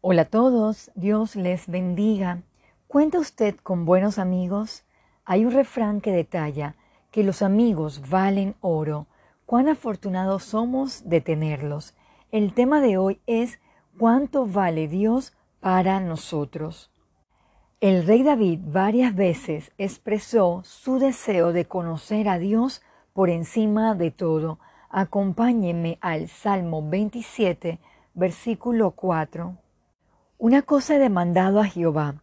Hola a todos, Dios les bendiga. ¿Cuenta usted con buenos amigos? Hay un refrán que detalla que los amigos valen oro. Cuán afortunados somos de tenerlos. El tema de hoy es cuánto vale Dios para nosotros. El rey David varias veces expresó su deseo de conocer a Dios por encima de todo. Acompáñenme al Salmo 27, versículo 4. Una cosa he demandado a Jehová,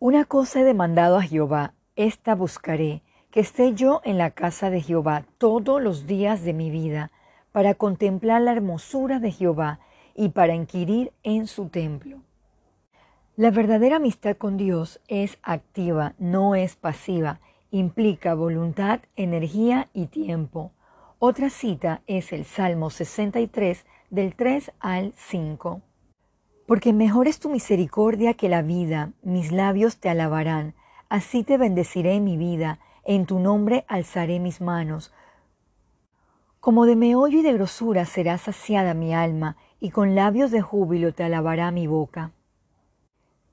una cosa he demandado a Jehová, esta buscaré, que esté yo en la casa de Jehová todos los días de mi vida, para contemplar la hermosura de Jehová y para inquirir en su templo. La verdadera amistad con Dios es activa, no es pasiva, implica voluntad, energía y tiempo. Otra cita es el Salmo 63 del 3 al 5. Porque mejor es tu misericordia que la vida, mis labios te alabarán, así te bendeciré mi vida, en tu nombre alzaré mis manos. Como de meollo y de grosura será saciada mi alma, y con labios de júbilo te alabará mi boca.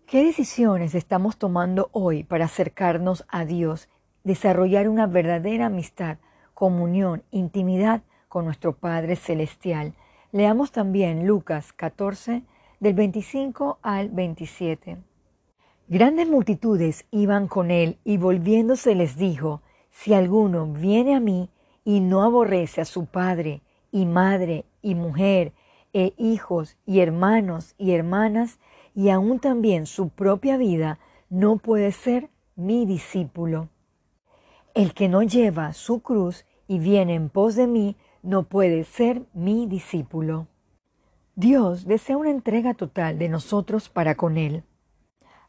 ¿Qué decisiones estamos tomando hoy para acercarnos a Dios, desarrollar una verdadera amistad, comunión, intimidad con nuestro Padre Celestial? Leamos también Lucas 14, del 25 al 27. Grandes multitudes iban con él y volviéndose les dijo, Si alguno viene a mí y no aborrece a su padre y madre y mujer e hijos y hermanos y hermanas y aún también su propia vida, no puede ser mi discípulo. El que no lleva su cruz y viene en pos de mí, no puede ser mi discípulo. Dios desea una entrega total de nosotros para con Él.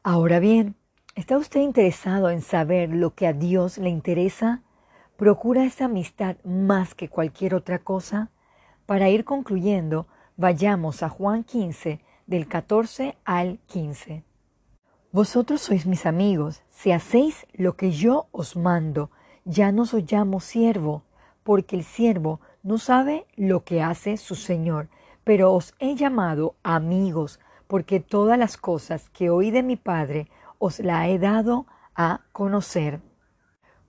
Ahora bien, ¿está usted interesado en saber lo que a Dios le interesa? ¿Procura esa amistad más que cualquier otra cosa? Para ir concluyendo, vayamos a Juan 15, del 14 al 15. Vosotros sois mis amigos, si hacéis lo que yo os mando, ya no os llamo siervo, porque el siervo no sabe lo que hace su Señor, pero os he llamado amigos, porque todas las cosas que oí de mi Padre os la he dado a conocer.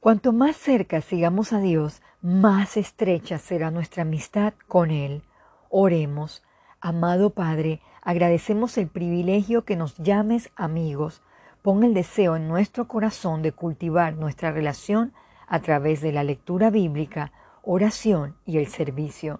Cuanto más cerca sigamos a Dios, más estrecha será nuestra amistad con Él. Oremos. Amado Padre, agradecemos el privilegio que nos llames amigos. Pon el deseo en nuestro corazón de cultivar nuestra relación a través de la lectura bíblica, oración y el servicio.